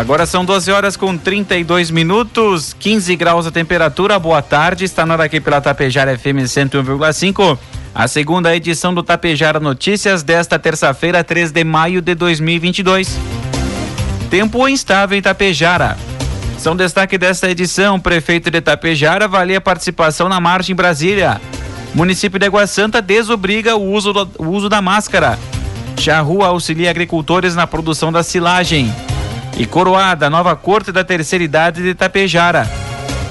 Agora são 12 horas com 32 minutos, 15 graus a temperatura. Boa tarde, está na hora aqui pela Tapejara FM 101,5. A segunda edição do Tapejara Notícias desta terça-feira, 3 de maio de 2022. Tempo instável em Tapejara. São destaque desta edição: prefeito de Tapejara avalia participação na marcha em Brasília. Município de Água Santa desobriga o uso, do, o uso da máscara. Charrua auxilia agricultores na produção da silagem. E coroada, nova corte da terceira idade de Tapejara.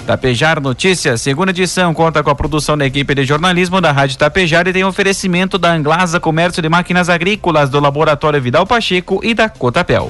Tapejar Notícias, segunda edição, conta com a produção da equipe de jornalismo da Rádio Tapejar e tem oferecimento da Anglasa Comércio de Máquinas Agrícolas, do Laboratório Vidal Pacheco e da Cotapel.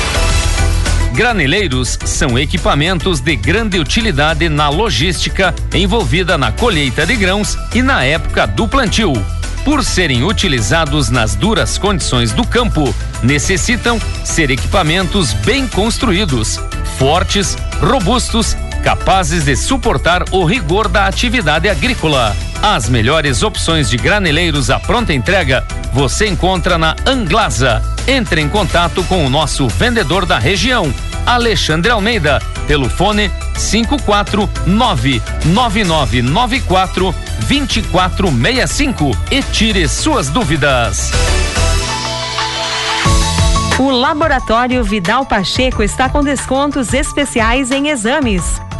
Graneleiros são equipamentos de grande utilidade na logística envolvida na colheita de grãos e na época do plantio. Por serem utilizados nas duras condições do campo, necessitam ser equipamentos bem construídos, fortes, robustos, capazes de suportar o rigor da atividade agrícola. As melhores opções de graneleiros à pronta entrega você encontra na Anglasa. Entre em contato com o nosso vendedor da região, Alexandre Almeida, pelo fone 5499994 2465 e tire suas dúvidas. O Laboratório Vidal Pacheco está com descontos especiais em exames.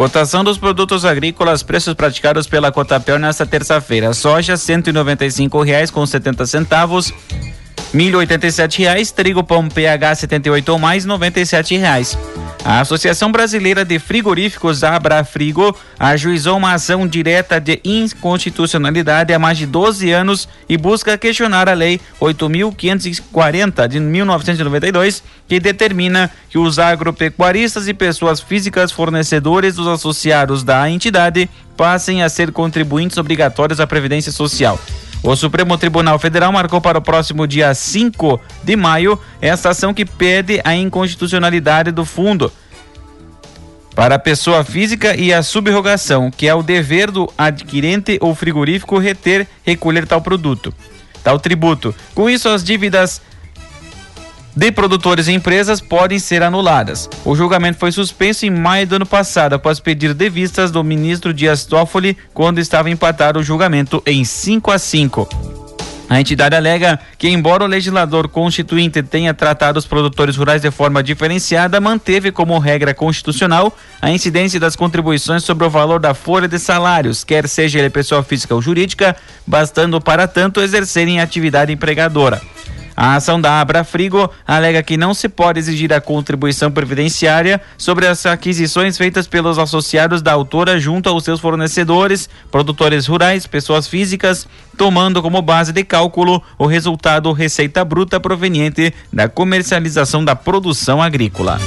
Cotação dos produtos agrícolas, preços praticados pela Cotapel nesta terça-feira. Soja, cinco reais com setenta centavos. Milho, sete reais. Trigo, pão PH, setenta e oito ou mais, reais. A Associação Brasileira de Frigoríficos, Abrafrigo, ajuizou uma ação direta de inconstitucionalidade há mais de 12 anos e busca questionar a Lei 8.540 de 1992, que determina que os agropecuaristas e pessoas físicas fornecedores dos associados da entidade passem a ser contribuintes obrigatórios à Previdência Social. O Supremo Tribunal Federal marcou para o próximo dia 5 de maio esta ação que pede a inconstitucionalidade do fundo para a pessoa física e a subrogação, que é o dever do adquirente ou frigorífico reter, recolher tal produto, tal tributo. Com isso, as dívidas de produtores e empresas podem ser anuladas. O julgamento foi suspenso em maio do ano passado, após pedido de vistas do ministro Dias Toffoli, quando estava empatado o julgamento em 5 a 5. A entidade alega que, embora o legislador constituinte tenha tratado os produtores rurais de forma diferenciada, manteve como regra constitucional a incidência das contribuições sobre o valor da folha de salários, quer seja ele pessoa física ou jurídica, bastando para tanto exercerem atividade empregadora. A ação da Abra Frigo alega que não se pode exigir a contribuição previdenciária sobre as aquisições feitas pelos associados da autora junto aos seus fornecedores, produtores rurais, pessoas físicas, tomando como base de cálculo o resultado receita bruta proveniente da comercialização da produção agrícola.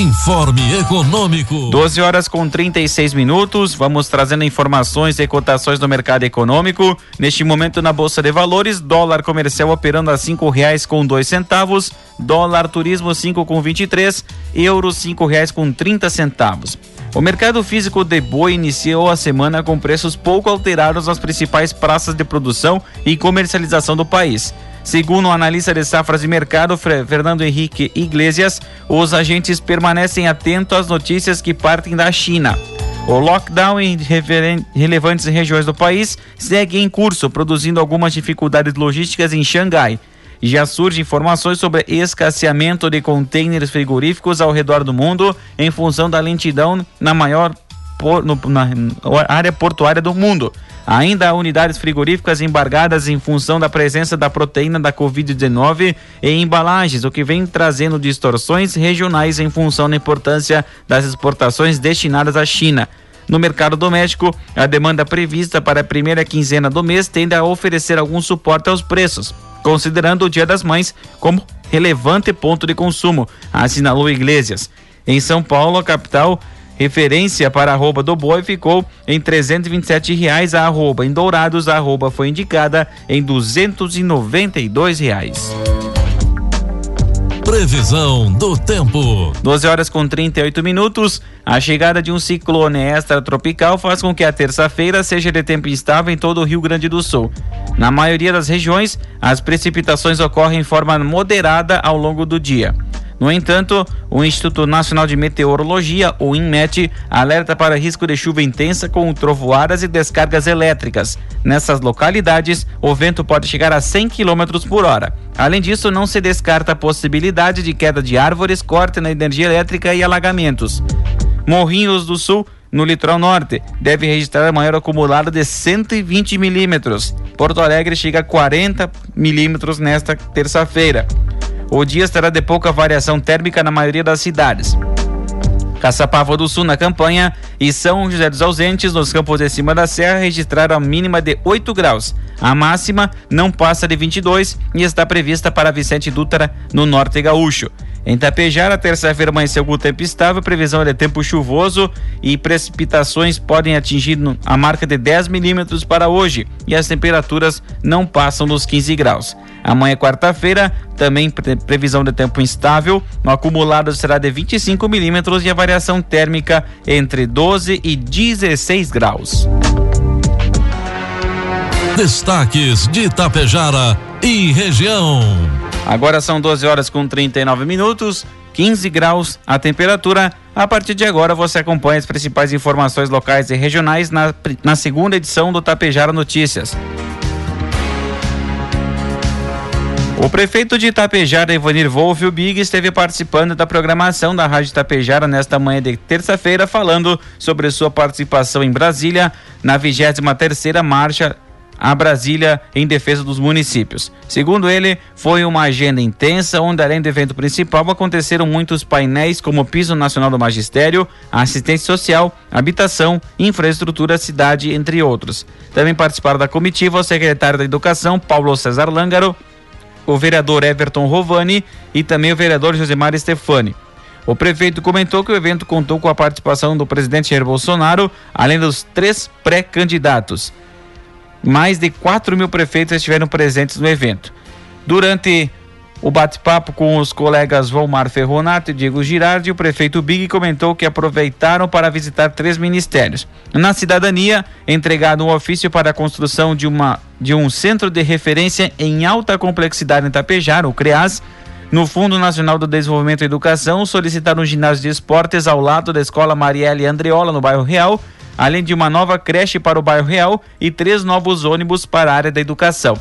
Informe Econômico. 12 horas com 36 minutos. Vamos trazendo informações e cotações do mercado econômico. Neste momento na Bolsa de Valores, dólar comercial operando a cinco reais com dois centavos, dólar turismo cinco com vinte e três, euro cinco reais com trinta centavos. O mercado físico de boi iniciou a semana com preços pouco alterados nas principais praças de produção e comercialização do país. Segundo o analista de safras de mercado, Fernando Henrique Iglesias, os agentes permanecem atentos às notícias que partem da China. O lockdown em relevantes regiões do país segue em curso, produzindo algumas dificuldades logísticas em Xangai. Já surgem informações sobre escasseamento de contêineres frigoríficos ao redor do mundo em função da lentidão na maior por, no, na área portuária do mundo. Ainda há unidades frigoríficas embargadas em função da presença da proteína da Covid-19 em embalagens, o que vem trazendo distorções regionais em função da importância das exportações destinadas à China. No mercado doméstico, a demanda prevista para a primeira quinzena do mês tende a oferecer algum suporte aos preços considerando o Dia das Mães como relevante ponto de consumo, assinalou Iglesias. Em São Paulo, a capital, referência para a arroba do boi ficou em 327 reais a arroba. Em Dourados, a arroba foi indicada em 292 reais. Previsão do tempo. 12 horas com 38 minutos. A chegada de um ciclone extratropical faz com que a terça-feira seja de tempo instável em todo o Rio Grande do Sul. Na maioria das regiões, as precipitações ocorrem em forma moderada ao longo do dia. No entanto, o Instituto Nacional de Meteorologia, o INMET, alerta para risco de chuva intensa com trovoadas e descargas elétricas. Nessas localidades, o vento pode chegar a 100 km por hora. Além disso, não se descarta a possibilidade de queda de árvores, corte na energia elétrica e alagamentos. Morrinhos do Sul no litoral norte, deve registrar maior acumulado de 120 milímetros. Porto Alegre chega a 40 milímetros nesta terça-feira. O dia estará de pouca variação térmica na maioria das cidades. Caçapava do Sul na campanha e São José dos Ausentes, nos campos de cima da serra, registraram a mínima de 8 graus. A máxima não passa de 22 e está prevista para Vicente Dutra, no norte gaúcho. Em Tapejara, terça-feira amanheceu com tempo estável, previsão de tempo chuvoso e precipitações podem atingir a marca de 10 milímetros para hoje e as temperaturas não passam dos 15 graus. Amanhã, quarta-feira, também previsão de tempo instável, o acumulado será de 25 milímetros e a variação térmica entre 12 e 16 graus. Destaques de Itapejara e região. Agora são 12 horas com 39 minutos, 15 graus a temperatura. A partir de agora você acompanha as principais informações locais e regionais na, na segunda edição do Tapejara Notícias. O prefeito de Itapejara, Ivanir Wolf, o Big, esteve participando da programação da Rádio Itapejara nesta manhã de terça-feira, falando sobre sua participação em Brasília na 23 terceira marcha a Brasília em defesa dos municípios. Segundo ele, foi uma agenda intensa, onde além do evento principal aconteceram muitos painéis como Piso Nacional do Magistério, Assistência Social, Habitação, Infraestrutura, Cidade, entre outros. Também participaram da comitiva o secretário da Educação, Paulo César Lângaro, o vereador Everton Rovani e também o vereador Josemar Stefani. O prefeito comentou que o evento contou com a participação do presidente Jair Bolsonaro, além dos três pré-candidatos mais de 4 mil prefeitos estiveram presentes no evento. Durante o bate-papo com os colegas Volmar Ferronato e Diego Girardi, o prefeito Big comentou que aproveitaram para visitar três ministérios. Na cidadania, entregado um ofício para a construção de, uma, de um centro de referência em alta complexidade em Tapejar, o CREAS. No Fundo Nacional do Desenvolvimento e Educação, solicitaram um ginásio de esportes ao lado da Escola Marielle Andreola, no bairro Real, além de uma nova creche para o bairro Real e três novos ônibus para a área da educação.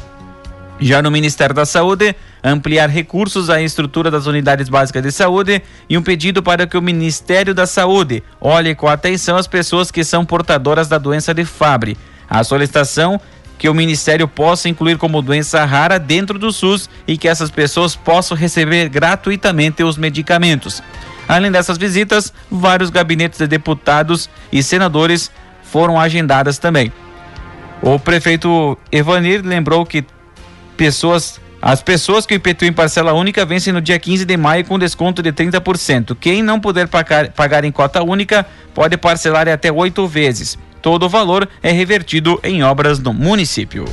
Já no Ministério da Saúde, ampliar recursos à estrutura das unidades básicas de saúde e um pedido para que o Ministério da Saúde olhe com atenção as pessoas que são portadoras da doença de Fabry. A solicitação que o Ministério possa incluir como doença rara dentro do SUS e que essas pessoas possam receber gratuitamente os medicamentos. Além dessas visitas, vários gabinetes de deputados e senadores foram agendadas também. O prefeito Evanir lembrou que pessoas as pessoas que o IPTU em parcela única vencem no dia 15 de maio com desconto de 30%. Quem não puder pagar, pagar em cota única pode parcelar até oito vezes. Todo o valor é revertido em obras no município.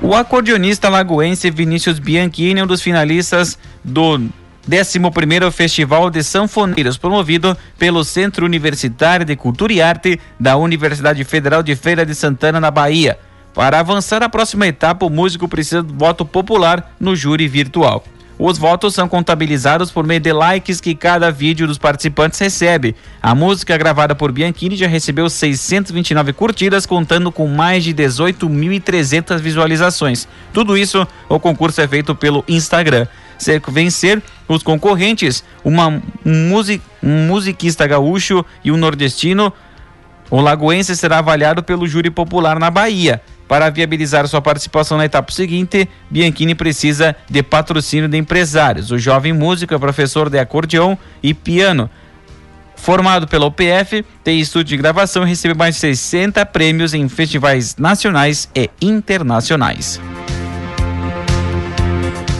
O acordeonista lagoense Vinícius Bianchini, um dos finalistas do 11º Festival de Sanfoneiros, promovido pelo Centro Universitário de Cultura e Arte da Universidade Federal de Feira de Santana, na Bahia. Para avançar à próxima etapa, o músico precisa do voto popular no júri virtual. Os votos são contabilizados por meio de likes que cada vídeo dos participantes recebe. A música gravada por Bianchini já recebeu 629 curtidas, contando com mais de 18.300 visualizações. Tudo isso, o concurso é feito pelo Instagram. Se vencer os concorrentes, uma, um, music, um musiquista gaúcho e um nordestino, o lagoense será avaliado pelo júri popular na Bahia. Para viabilizar sua participação na etapa seguinte, Bianchini precisa de patrocínio de empresários. O jovem músico é professor de acordeão e piano. Formado pela UPF, tem estúdio de gravação e recebe mais de 60 prêmios em festivais nacionais e internacionais.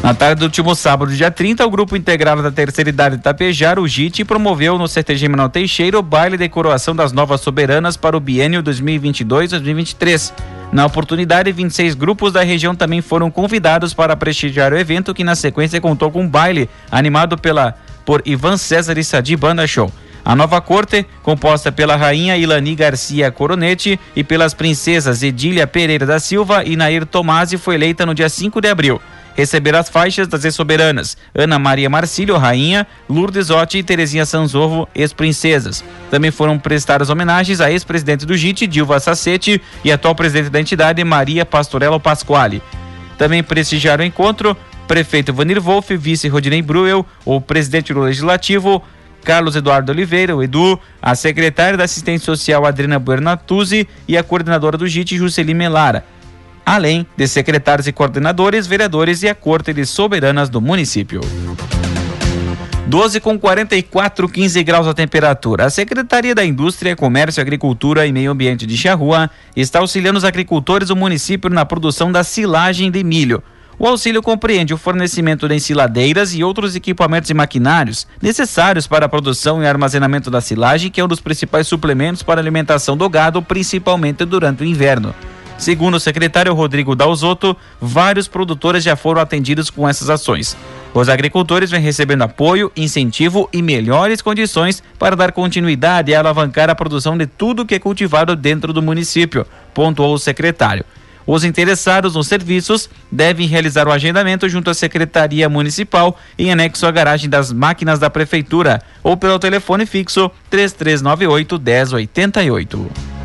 Na tarde do último sábado, dia 30, o grupo integrado da terceira idade de Tapejar, o JIT, promoveu no CTG Menor Teixeira o baile de coroação das novas soberanas para o biênio 2022-2023. Na oportunidade, 26 grupos da região também foram convidados para prestigiar o evento, que na sequência contou com um baile animado pela, por Ivan César e Sadi Banda Show. A nova corte, composta pela rainha Ilani Garcia Coronete e pelas princesas Edília Pereira da Silva e Nair Tomasi, foi eleita no dia 5 de abril receber as faixas das ex-soberanas Ana Maria Marcílio, rainha, Lourdes Otti e Terezinha Sanzorro, ex-princesas. Também foram prestadas homenagens à ex-presidente do JIT, Dilva Sacete, e atual presidente da entidade, Maria Pastorello Pasquale. Também prestigiaram o encontro prefeito Vanir Wolff, vice Rodinei Bruel, o presidente do Legislativo, Carlos Eduardo Oliveira, o Edu, a secretária da Assistência Social Adriana Buernatuzzi e a coordenadora do JIT, Juscelin Melara além de secretários e coordenadores, vereadores e a Corte de Soberanas do município. 12 com 44, 15 graus a temperatura. A Secretaria da Indústria, Comércio, Agricultura e Meio Ambiente de Charrua está auxiliando os agricultores do município na produção da silagem de milho. O auxílio compreende o fornecimento de ensiladeiras e outros equipamentos e maquinários necessários para a produção e armazenamento da silagem, que é um dos principais suplementos para a alimentação do gado, principalmente durante o inverno. Segundo o secretário Rodrigo Dalzotto, vários produtores já foram atendidos com essas ações. Os agricultores vêm recebendo apoio, incentivo e melhores condições para dar continuidade e alavancar a produção de tudo que é cultivado dentro do município, pontuou o secretário. Os interessados nos serviços devem realizar o agendamento junto à Secretaria Municipal em anexo à garagem das máquinas da Prefeitura ou pelo telefone fixo 3398 1088.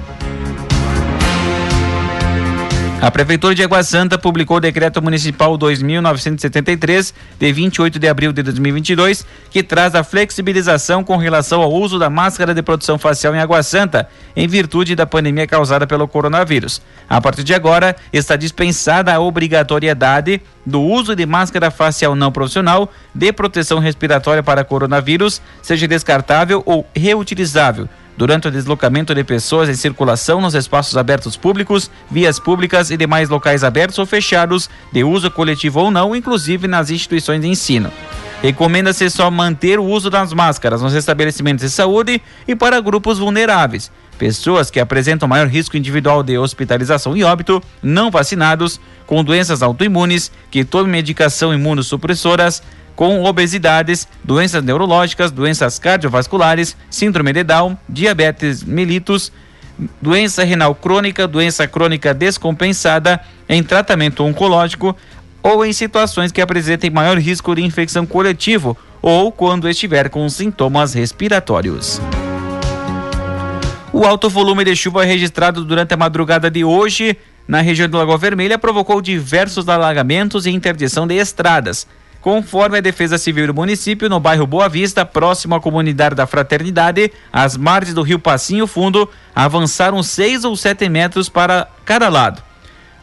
A Prefeitura de Água Santa publicou o Decreto Municipal 2973, de 28 de abril de 2022, que traz a flexibilização com relação ao uso da máscara de proteção facial em Água Santa, em virtude da pandemia causada pelo coronavírus. A partir de agora, está dispensada a obrigatoriedade do uso de máscara facial não profissional de proteção respiratória para coronavírus, seja descartável ou reutilizável durante o deslocamento de pessoas em circulação nos espaços abertos públicos, vias públicas e demais locais abertos ou fechados, de uso coletivo ou não, inclusive nas instituições de ensino. Recomenda-se só manter o uso das máscaras nos estabelecimentos de saúde e para grupos vulneráveis, pessoas que apresentam maior risco individual de hospitalização e óbito, não vacinados, com doenças autoimunes, que tomem medicação imunossupressoras, com obesidades, doenças neurológicas, doenças cardiovasculares, síndrome de Down, diabetes mellitus, doença renal crônica, doença crônica descompensada, em tratamento oncológico ou em situações que apresentem maior risco de infecção coletivo ou quando estiver com sintomas respiratórios. O alto volume de chuva registrado durante a madrugada de hoje na região do Lagoa Vermelha provocou diversos alagamentos e interdição de estradas. Conforme a Defesa Civil do município, no bairro Boa Vista, próximo à comunidade da Fraternidade, as margens do rio Passinho Fundo avançaram 6 ou 7 metros para cada lado.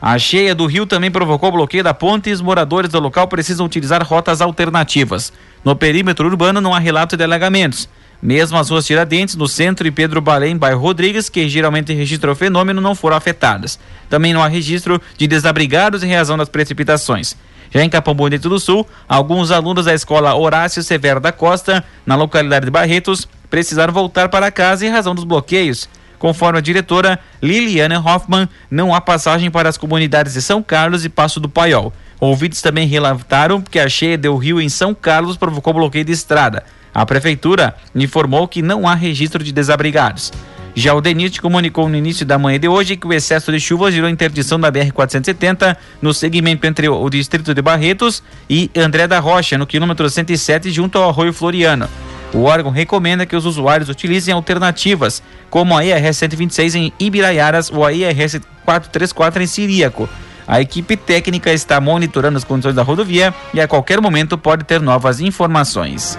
A cheia do rio também provocou bloqueio da ponte e os moradores do local precisam utilizar rotas alternativas. No perímetro urbano não há relato de alagamentos. Mesmo as ruas Tiradentes, no centro e Pedro Balém, bairro Rodrigues, que geralmente registram o fenômeno, não foram afetadas. Também não há registro de desabrigados em razão das precipitações. Já em Capão Bonito do Sul, alguns alunos da escola Horácio Severo da Costa, na localidade de Barretos, precisaram voltar para casa em razão dos bloqueios. Conforme a diretora Liliana Hoffman, não há passagem para as comunidades de São Carlos e Passo do Paiol. Ouvidos também relataram que a cheia do rio em São Carlos provocou bloqueio de estrada. A prefeitura informou que não há registro de desabrigados. Já o DENIT comunicou no início da manhã de hoje que o excesso de chuvas gerou interdição da BR-470 no segmento entre o distrito de Barretos e André da Rocha, no quilômetro 107, junto ao Arroio Floriano. O órgão recomenda que os usuários utilizem alternativas, como a IRS 126 em Ibiraiaras ou a IRS 434 em Siríaco. A equipe técnica está monitorando as condições da rodovia e a qualquer momento pode ter novas informações.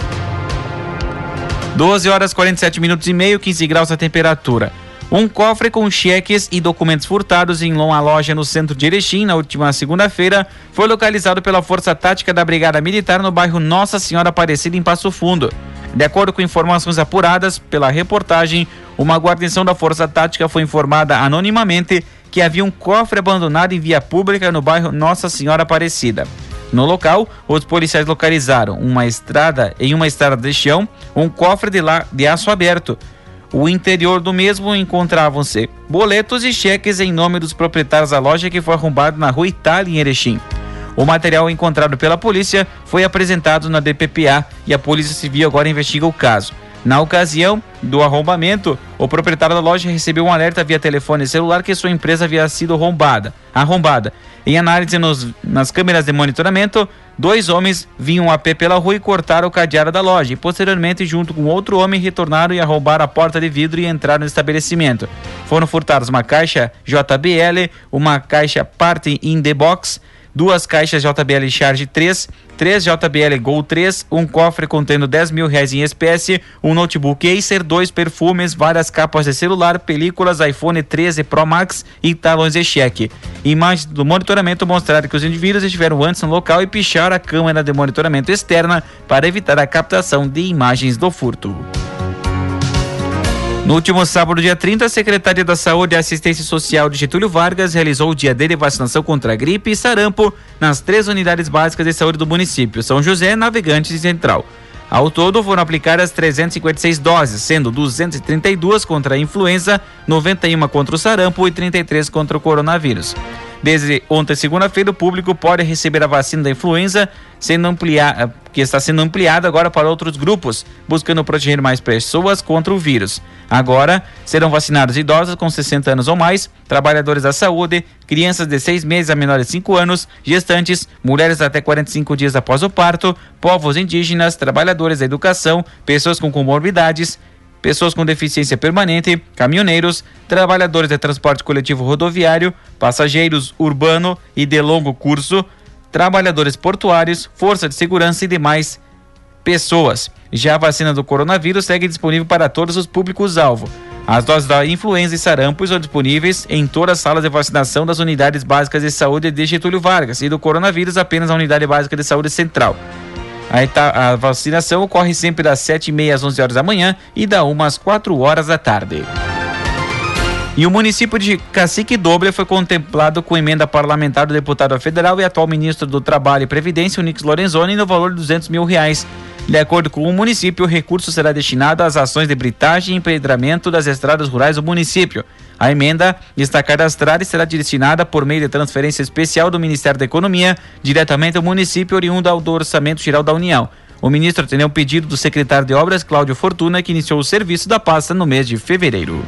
12 horas 47 minutos e meio, 15 graus a temperatura. Um cofre com cheques e documentos furtados em uma loja no centro de Erechim, na última segunda-feira, foi localizado pela Força Tática da Brigada Militar no bairro Nossa Senhora Aparecida, em Passo Fundo. De acordo com informações apuradas pela reportagem, uma guarnição da Força Tática foi informada anonimamente que havia um cofre abandonado em via pública no bairro Nossa Senhora Aparecida. No local, os policiais localizaram uma estrada em uma estrada de chão, um cofre de, la, de aço aberto. O interior do mesmo encontravam-se boletos e cheques em nome dos proprietários da loja que foi arrombado na rua Itália, em Erechim. O material encontrado pela polícia foi apresentado na DPPA e a Polícia Civil agora investiga o caso. Na ocasião do arrombamento, o proprietário da loja recebeu um alerta via telefone celular que sua empresa havia sido arrombada. arrombada. Em análise nos, nas câmeras de monitoramento, dois homens vinham a pé pela rua e cortaram o cadeado da loja. E posteriormente, junto com outro homem, retornaram e arrombaram a porta de vidro e entraram no estabelecimento. Foram furtados uma caixa JBL, uma caixa Party in the Box, duas caixas JBL Charge 3, 3 JBL Gol 3, um cofre contendo 10 mil reais em espécie, um notebook Acer, dois perfumes, várias capas de celular, películas iPhone 13 Pro Max e talões de cheque. Imagens do monitoramento mostraram que os indivíduos estiveram antes no local e picharam a câmera de monitoramento externa para evitar a captação de imagens do furto. No último sábado, dia 30, a Secretaria da Saúde e Assistência Social de Getúlio Vargas realizou o dia D de vacinação contra gripe e sarampo nas três unidades básicas de saúde do município: São José, Navegantes e Central. Ao todo, foram aplicadas 356 doses, sendo 232 contra a influenza, 91 contra o sarampo e 33 contra o coronavírus. Desde ontem, segunda-feira, o público pode receber a vacina da influenza, sendo ampliada, que está sendo ampliada agora para outros grupos, buscando proteger mais pessoas contra o vírus. Agora serão vacinados idosos com 60 anos ou mais, trabalhadores da saúde, crianças de 6 meses a menores de 5 anos, gestantes, mulheres até 45 dias após o parto, povos indígenas, trabalhadores da educação, pessoas com comorbidades, pessoas com deficiência permanente, caminhoneiros, trabalhadores de transporte coletivo rodoviário, passageiros urbano e de longo curso, trabalhadores portuários, força de segurança e demais pessoas. Já a vacina do coronavírus segue disponível para todos os públicos-alvo. As doses da influenza e sarampo estão disponíveis em todas as salas de vacinação das unidades básicas de saúde de Getúlio Vargas e do coronavírus apenas na unidade básica de saúde central. A, a vacinação ocorre sempre das 7h30 às 11 horas da manhã e da 1 às 4 horas da tarde. E o município de Cacique Doble foi contemplado com emenda parlamentar do deputado federal e atual ministro do Trabalho e Previdência, Nix Lorenzoni, no valor de 200 mil reais. De acordo com o município, o recurso será destinado às ações de britagem e empedramento das estradas rurais do município. A emenda está cadastrada e será destinada por meio de transferência especial do Ministério da Economia diretamente ao município oriundo do Orçamento Geral da União. O ministro atendeu o pedido do secretário de Obras, Cláudio Fortuna, que iniciou o serviço da pasta no mês de fevereiro.